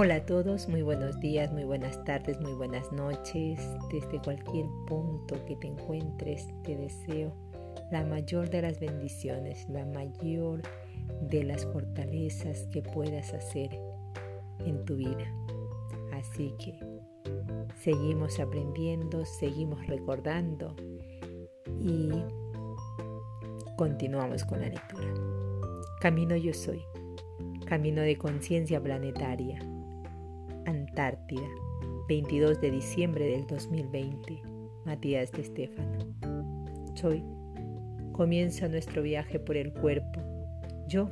Hola a todos, muy buenos días, muy buenas tardes, muy buenas noches. Desde cualquier punto que te encuentres, te deseo la mayor de las bendiciones, la mayor de las fortalezas que puedas hacer en tu vida. Así que seguimos aprendiendo, seguimos recordando y continuamos con la lectura. Camino yo soy, camino de conciencia planetaria Antártida, 22 de diciembre del 2020. Matías de Estefano. Soy. Comienza nuestro viaje por el cuerpo. Yo,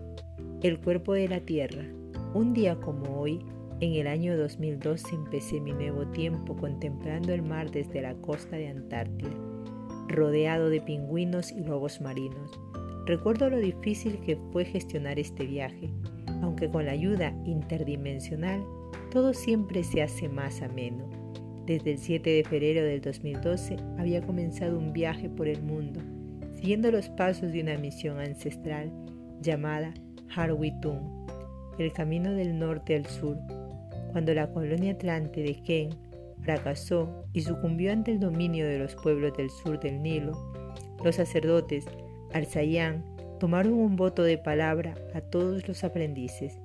el cuerpo de la Tierra. Un día como hoy, en el año 2012 empecé mi nuevo tiempo contemplando el mar desde la costa de Antártida, rodeado de pingüinos y lobos marinos. Recuerdo lo difícil que fue gestionar este viaje, aunque con la ayuda interdimensional todo siempre se hace más ameno. Desde el 7 de febrero del 2012 había comenzado un viaje por el mundo, siguiendo los pasos de una misión ancestral llamada Harwitung, el camino del norte al sur. Cuando la colonia atlante de Ken fracasó y sucumbió ante el dominio de los pueblos del sur del Nilo, los sacerdotes Alzayán tomaron un voto de palabra a todos los aprendices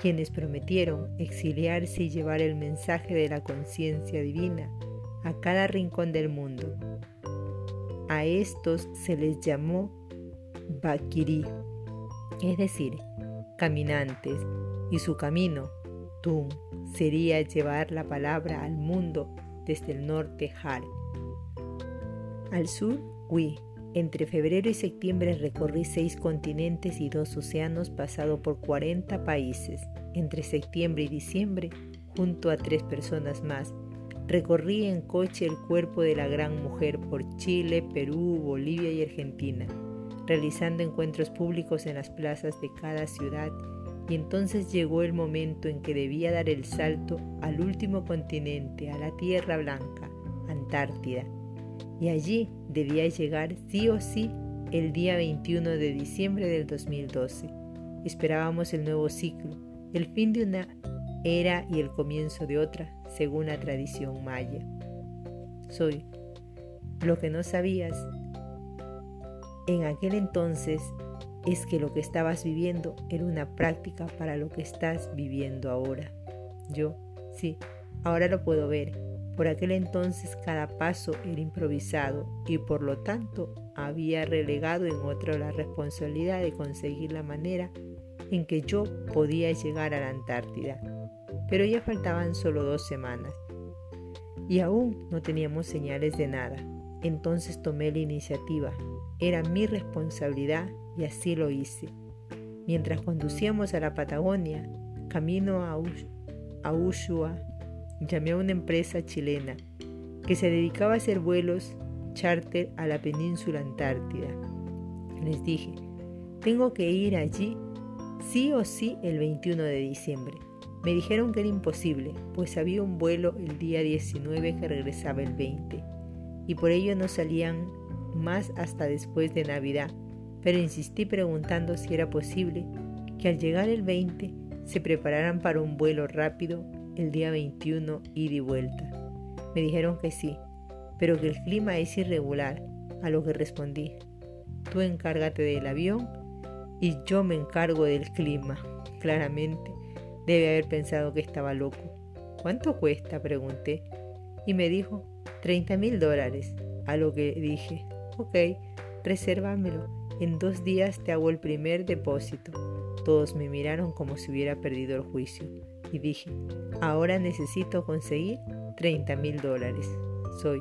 quienes prometieron exiliarse y llevar el mensaje de la conciencia divina a cada rincón del mundo. A estos se les llamó Bakiri, es decir, caminantes, y su camino, Tum, sería llevar la palabra al mundo desde el norte Har. Al sur, Wi, entre febrero y septiembre recorrí seis continentes y dos océanos pasado por 40 países. Entre septiembre y diciembre, junto a tres personas más, recorrí en coche el cuerpo de la gran mujer por Chile, Perú, Bolivia y Argentina, realizando encuentros públicos en las plazas de cada ciudad. Y entonces llegó el momento en que debía dar el salto al último continente, a la Tierra Blanca, Antártida, y allí debía llegar sí o sí el día 21 de diciembre del 2012. Esperábamos el nuevo ciclo, el fin de una era y el comienzo de otra, según la tradición maya. Soy lo que no sabías en aquel entonces es que lo que estabas viviendo era una práctica para lo que estás viviendo ahora. Yo, sí, ahora lo puedo ver por aquel entonces cada paso era improvisado y por lo tanto había relegado en otro la responsabilidad de conseguir la manera en que yo podía llegar a la Antártida. Pero ya faltaban solo dos semanas y aún no teníamos señales de nada. Entonces tomé la iniciativa. Era mi responsabilidad y así lo hice. Mientras conducíamos a la Patagonia, camino a, Ushua, llamé a una empresa chilena que se dedicaba a hacer vuelos charter a la península antártida. Les dije, tengo que ir allí sí o sí el 21 de diciembre. Me dijeron que era imposible, pues había un vuelo el día 19 que regresaba el 20, y por ello no salían más hasta después de Navidad, pero insistí preguntando si era posible que al llegar el 20 se prepararan para un vuelo rápido el día 21 ida y vuelta. Me dijeron que sí, pero que el clima es irregular, a lo que respondí, tú encárgate del avión y yo me encargo del clima. Claramente, debe haber pensado que estaba loco. ¿Cuánto cuesta? pregunté. Y me dijo, 30 mil dólares. A lo que dije, ok, resérvamelo. En dos días te hago el primer depósito. Todos me miraron como si hubiera perdido el juicio dije, ahora necesito conseguir 30 mil dólares. Soy.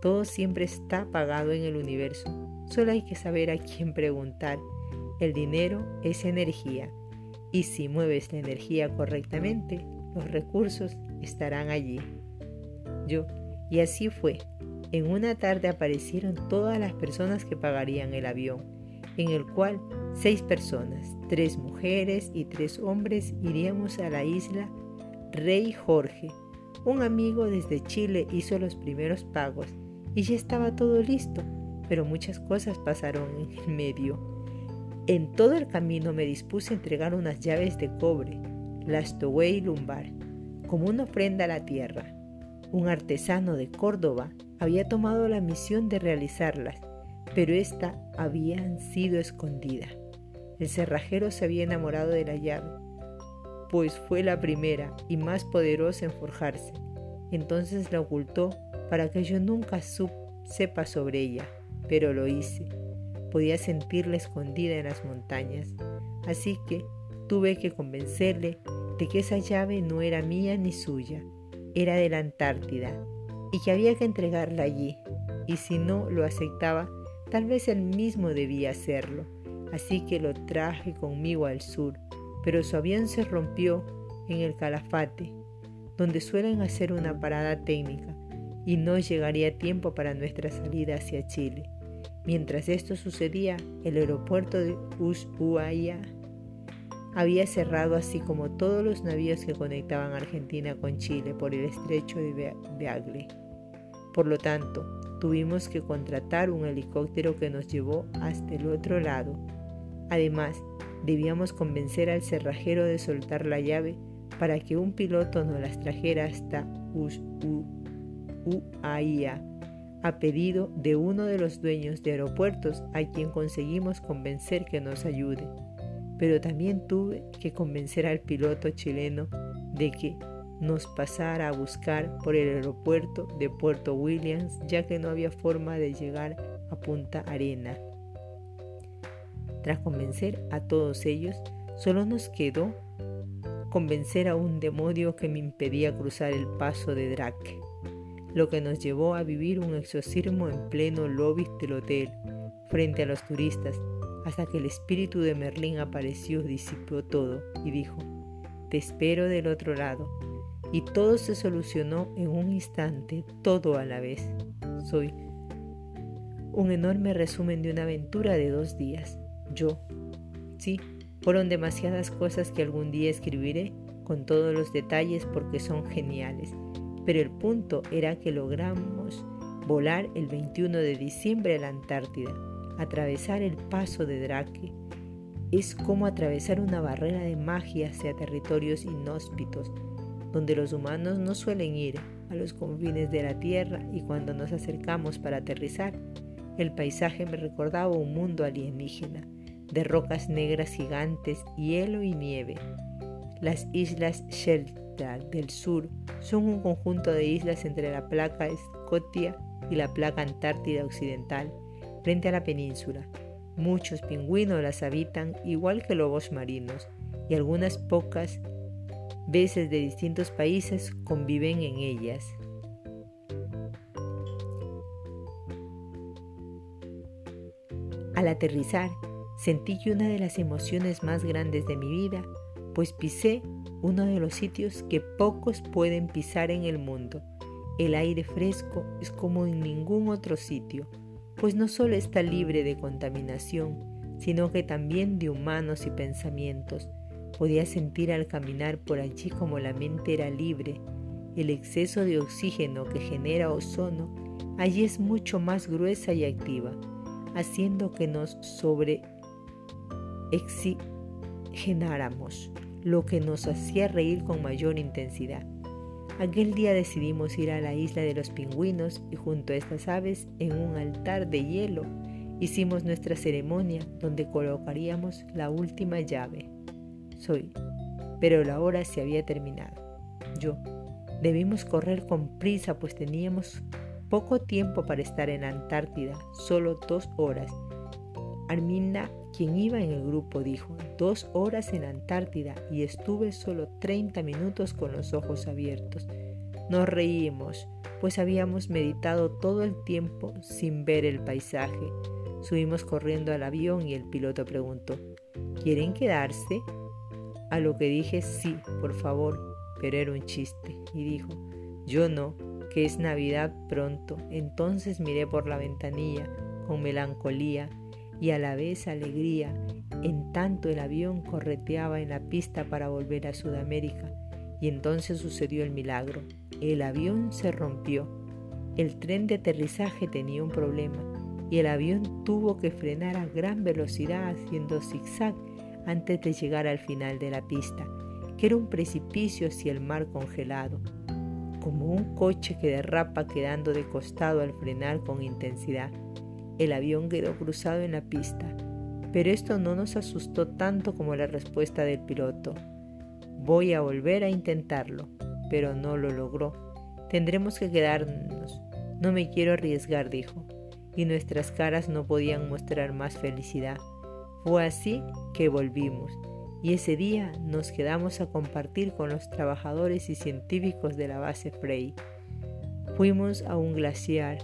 Todo siempre está pagado en el universo. Solo hay que saber a quién preguntar. El dinero es energía. Y si mueves la energía correctamente, los recursos estarán allí. Yo. Y así fue. En una tarde aparecieron todas las personas que pagarían el avión en el cual seis personas, tres mujeres y tres hombres, iríamos a la isla Rey Jorge. Un amigo desde Chile hizo los primeros pagos y ya estaba todo listo, pero muchas cosas pasaron en el medio. En todo el camino me dispuse a entregar unas llaves de cobre, Lastoway lumbar, como una ofrenda a la tierra. Un artesano de Córdoba había tomado la misión de realizarlas, pero ésta había sido escondida. El cerrajero se había enamorado de la llave, pues fue la primera y más poderosa en forjarse. Entonces la ocultó para que yo nunca sepa sobre ella, pero lo hice. Podía sentirla escondida en las montañas, así que tuve que convencerle de que esa llave no era mía ni suya, era de la Antártida y que había que entregarla allí, y si no lo aceptaba, tal vez él mismo debía hacerlo. Así que lo traje conmigo al sur, pero su avión se rompió en el Calafate, donde suelen hacer una parada técnica, y no llegaría tiempo para nuestra salida hacia Chile. Mientras esto sucedía, el aeropuerto de Ushuaia había cerrado así como todos los navíos que conectaban Argentina con Chile por el estrecho de Beagle. Por lo tanto, tuvimos que contratar un helicóptero que nos llevó hasta el otro lado. Además, debíamos convencer al cerrajero de soltar la llave para que un piloto nos las trajera hasta Ushuaia, a pedido de uno de los dueños de aeropuertos a quien conseguimos convencer que nos ayude pero también tuve que convencer al piloto chileno de que nos pasara a buscar por el aeropuerto de Puerto Williams ya que no había forma de llegar a Punta Arena. Tras convencer a todos ellos, solo nos quedó convencer a un demonio que me impedía cruzar el paso de Drake, lo que nos llevó a vivir un exorcismo en pleno lobby del hotel, frente a los turistas, hasta que el espíritu de Merlín apareció, disipó todo y dijo, te espero del otro lado. Y todo se solucionó en un instante, todo a la vez. Soy un enorme resumen de una aventura de dos días. Yo, sí, fueron demasiadas cosas que algún día escribiré con todos los detalles porque son geniales. Pero el punto era que logramos volar el 21 de diciembre a la Antártida Atravesar el paso de Drake es como atravesar una barrera de magia hacia territorios inhóspitos, donde los humanos no suelen ir a los confines de la Tierra y cuando nos acercamos para aterrizar, el paisaje me recordaba un mundo alienígena, de rocas negras gigantes, hielo y nieve. Las islas Sheltar del sur son un conjunto de islas entre la placa Escotia y la placa Antártida Occidental, frente a la península. Muchos pingüinos las habitan igual que lobos marinos y algunas pocas veces de distintos países conviven en ellas. Al aterrizar, sentí que una de las emociones más grandes de mi vida, pues pisé uno de los sitios que pocos pueden pisar en el mundo. El aire fresco es como en ningún otro sitio pues no solo está libre de contaminación, sino que también de humanos y pensamientos. Podía sentir al caminar por allí como la mente era libre. El exceso de oxígeno que genera ozono allí es mucho más gruesa y activa, haciendo que nos sobre oxigenáramos, lo que nos hacía reír con mayor intensidad. Aquel día decidimos ir a la isla de los pingüinos y junto a estas aves, en un altar de hielo, hicimos nuestra ceremonia donde colocaríamos la última llave. Soy, pero la hora se había terminado. Yo, debimos correr con prisa pues teníamos poco tiempo para estar en Antártida, solo dos horas. Arminda quien iba en el grupo dijo, dos horas en Antártida y estuve solo 30 minutos con los ojos abiertos. Nos reímos, pues habíamos meditado todo el tiempo sin ver el paisaje. Subimos corriendo al avión y el piloto preguntó, ¿quieren quedarse? A lo que dije, sí, por favor, pero era un chiste. Y dijo, yo no, que es Navidad pronto. Entonces miré por la ventanilla con melancolía y a la vez alegría, en tanto el avión correteaba en la pista para volver a Sudamérica. Y entonces sucedió el milagro. El avión se rompió. El tren de aterrizaje tenía un problema y el avión tuvo que frenar a gran velocidad haciendo zigzag antes de llegar al final de la pista. que era un precipicio hacia el mar congelado, como un coche que derrapa quedando de costado al frenar con intensidad. El avión quedó cruzado en la pista, pero esto no nos asustó tanto como la respuesta del piloto. Voy a volver a intentarlo, pero no lo logró. Tendremos que quedarnos. No me quiero arriesgar, dijo, y nuestras caras no podían mostrar más felicidad. Fue así que volvimos y ese día nos quedamos a compartir con los trabajadores y científicos de la base Frey. Fuimos a un glaciar,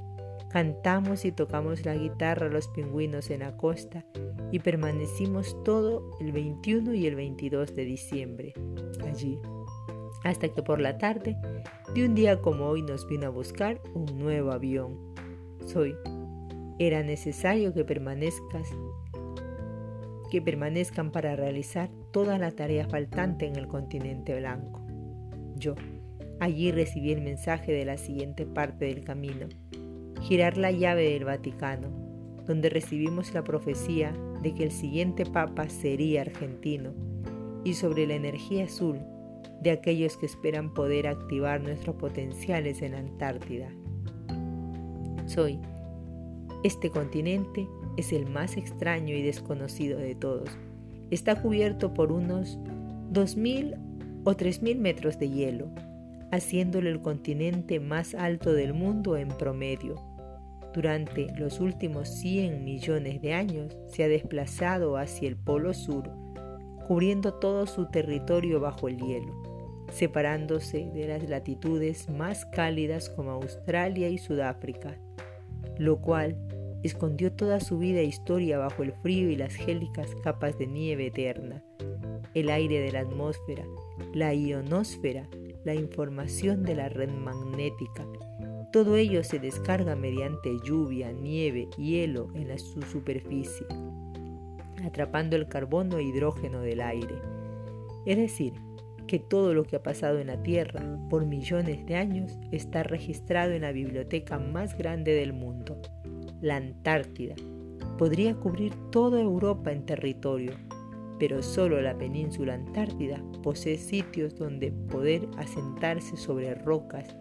cantamos y tocamos la guitarra a los pingüinos en la costa y permanecimos todo el 21 y el 22 de diciembre allí, hasta que por la tarde de un día como hoy nos vino a buscar un nuevo avión. Soy. Era necesario que permanezcas que permanezcan para realizar toda la tarea faltante en el continente blanco. Yo, allí recibí el mensaje de la siguiente parte del camino, girar la llave del Vaticano, donde recibimos la profecía de que el siguiente papa sería argentino, y sobre la energía azul de aquellos que esperan poder activar nuestros potenciales en Antártida. Soy este continente es el más extraño y desconocido de todos. Está cubierto por unos 2.000 o 3.000 metros de hielo, haciéndolo el continente más alto del mundo en promedio. Durante los últimos 100 millones de años se ha desplazado hacia el polo sur, cubriendo todo su territorio bajo el hielo, separándose de las latitudes más cálidas como Australia y Sudáfrica, lo cual escondió toda su vida e historia bajo el frío y las gélicas capas de nieve eterna, el aire de la atmósfera, la ionosfera, la información de la red magnética. Todo ello se descarga mediante lluvia, nieve, hielo en su superficie, atrapando el carbono e hidrógeno del aire. Es decir, que todo lo que ha pasado en la Tierra por millones de años está registrado en la biblioteca más grande del mundo, la Antártida. Podría cubrir toda Europa en territorio, pero solo la península Antártida posee sitios donde poder asentarse sobre rocas.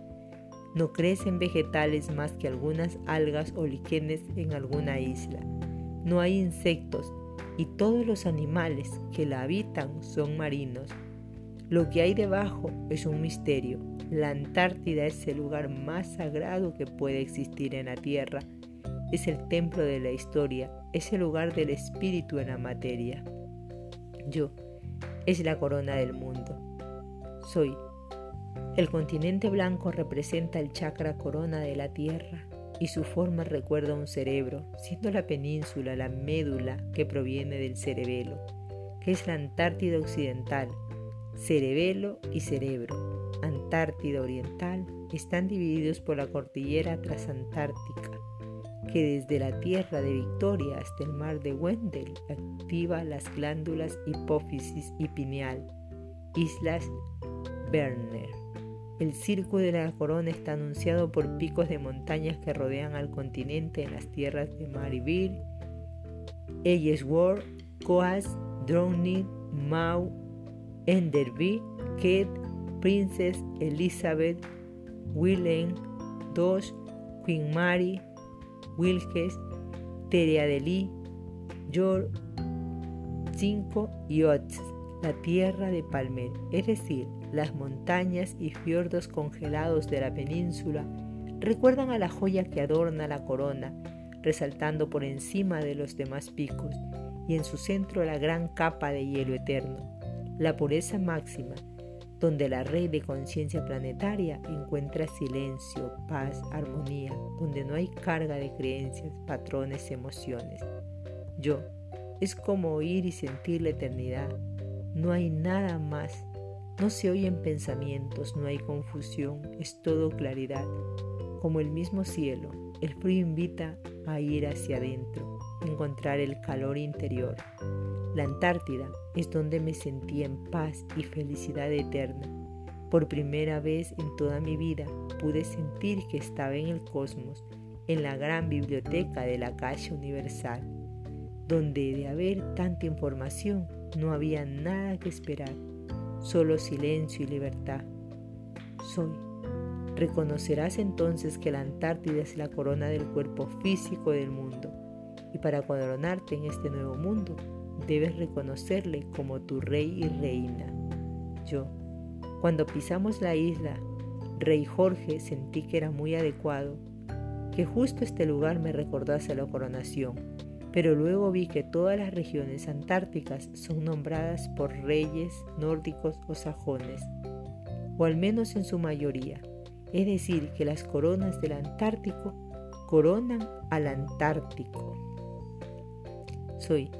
No crecen vegetales más que algunas algas o líquenes en alguna isla. No hay insectos y todos los animales que la habitan son marinos. Lo que hay debajo es un misterio. La Antártida es el lugar más sagrado que puede existir en la Tierra es el templo de la historia, es el lugar del espíritu en la materia. Yo es la corona del mundo. Soy. El continente blanco representa el chakra corona de la tierra y su forma recuerda un cerebro, siendo la península la médula que proviene del cerebelo, que es la Antártida Occidental. Cerebelo y cerebro, Antártida Oriental, están divididos por la cordillera transantártica que desde la tierra de Victoria hasta el mar de Wendell activa las glándulas hipófisis y pineal, islas Werner. El circo de la corona está anunciado por picos de montañas que rodean al continente en las tierras de Marivir, Ellsworth, Coas, Drowning, Mau, Enderby, Kate, Princess Elizabeth, Wilhelm, Dos, Queen Mary, Wilkes, Tereadeli, Yor, 5 y Ots, la tierra de Palmer, es decir, las montañas y fiordos congelados de la península, recuerdan a la joya que adorna la corona, resaltando por encima de los demás picos, y en su centro la gran capa de hielo eterno, la pureza máxima, donde la red de conciencia planetaria encuentra silencio, paz, armonía, donde no hay carga de creencias, patrones, emociones. Yo es como oír y sentir la eternidad. No hay nada más. No se oyen pensamientos, no hay confusión, es todo claridad. Como el mismo cielo, el frío invita a ir hacia adentro, encontrar el calor interior. La Antártida es donde me sentí en paz y felicidad eterna. Por primera vez en toda mi vida pude sentir que estaba en el cosmos, en la gran biblioteca de la Calle Universal, donde de haber tanta información no había nada que esperar. solo silencio y libertad. Soy. Reconocerás entonces que la Antártida es la corona del cuerpo físico del mundo, y para coronarte en este nuevo mundo, debes reconocerle como tu rey y reina. Yo, cuando pisamos la isla, Rey Jorge sentí que era muy adecuado, que justo este lugar me recordase la coronación, pero luego vi que todas las regiones antárticas son nombradas por reyes nórdicos o sajones, o al menos en su mayoría, es decir, que las coronas del Antártico coronan al Antártico. Soy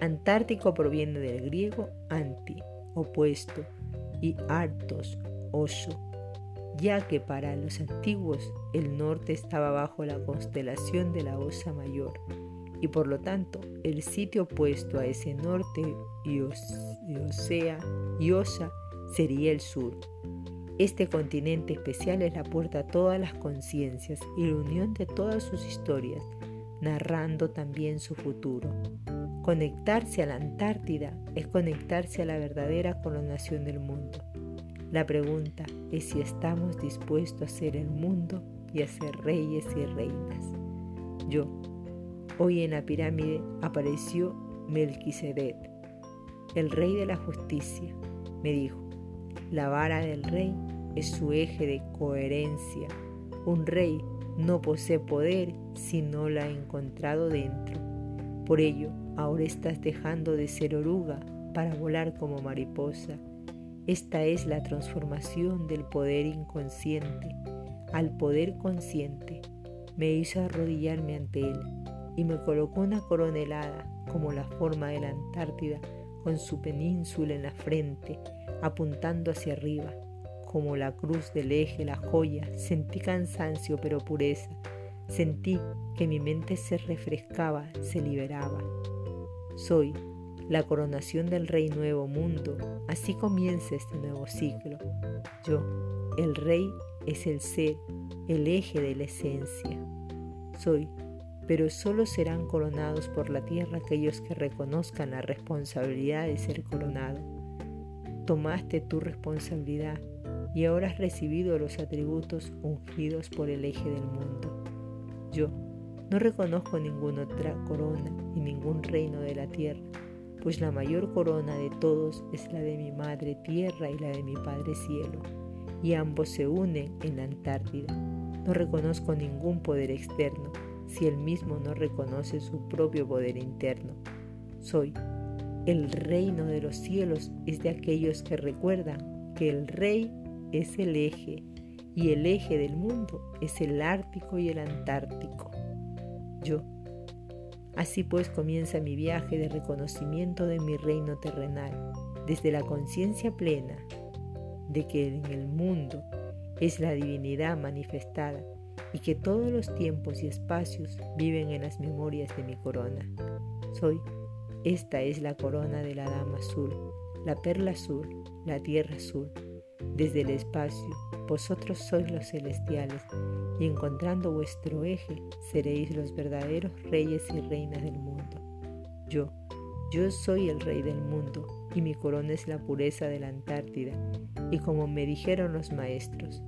Antártico proviene del griego anti, opuesto, y artos, oso, ya que para los antiguos el norte estaba bajo la constelación de la Osa Mayor, y por lo tanto el sitio opuesto a ese norte y, Osea y Osa sería el sur. Este continente especial es la puerta a todas las conciencias y la unión de todas sus historias, narrando también su futuro. Conectarse a la Antártida es conectarse a la verdadera coronación del mundo. La pregunta es si estamos dispuestos a ser el mundo y a ser reyes y reinas. Yo, hoy en la pirámide apareció Melquisedec, el rey de la justicia. Me dijo, la vara del rey es su eje de coherencia. Un rey no posee poder si no la ha encontrado dentro. Por ello, Ahora estás dejando de ser oruga para volar como mariposa. Esta es la transformación del poder inconsciente al poder consciente. Me hizo arrodillarme ante él y me colocó una corona helada como la forma de la Antártida con su península en la frente apuntando hacia arriba. Como la cruz del eje, la joya, sentí cansancio pero pureza. Sentí que mi mente se refrescaba, se liberaba. Soy la coronación del Rey Nuevo Mundo. Así comienza este nuevo ciclo. Yo, el Rey, es el ser, el eje de la esencia. Soy, pero solo serán coronados por la tierra aquellos que reconozcan la responsabilidad de ser coronado. Tomaste tu responsabilidad y ahora has recibido los atributos ungidos por el eje del mundo. Yo, no reconozco ninguna otra corona y ningún reino de la tierra, pues la mayor corona de todos es la de mi madre tierra y la de mi padre cielo, y ambos se unen en la Antártida. No reconozco ningún poder externo si él mismo no reconoce su propio poder interno. Soy el reino de los cielos es de aquellos que recuerdan que el rey es el eje y el eje del mundo es el Ártico y el Antártico yo. Así pues comienza mi viaje de reconocimiento de mi reino terrenal, desde la conciencia plena de que en el mundo es la divinidad manifestada y que todos los tiempos y espacios viven en las memorias de mi corona. Soy, esta es la corona de la Dama Azul, la perla azul, la tierra azul, desde el espacio, vosotros sois los celestiales, y encontrando vuestro eje, seréis los verdaderos reyes y reinas del mundo. Yo, yo soy el rey del mundo, y mi corona es la pureza de la Antártida, y como me dijeron los maestros,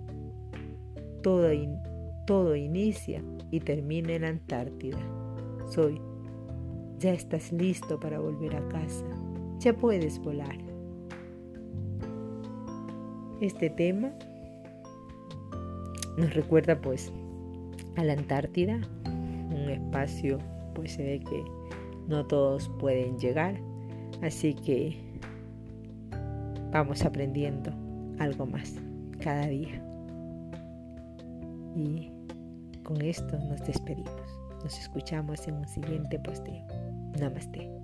todo, todo inicia y termina en la Antártida. Soy, ya estás listo para volver a casa, ya puedes volar. Este tema nos recuerda pues a la Antártida, un espacio pues se ve que no todos pueden llegar, así que vamos aprendiendo algo más cada día. Y con esto nos despedimos. Nos escuchamos en un siguiente posteo. Namaste.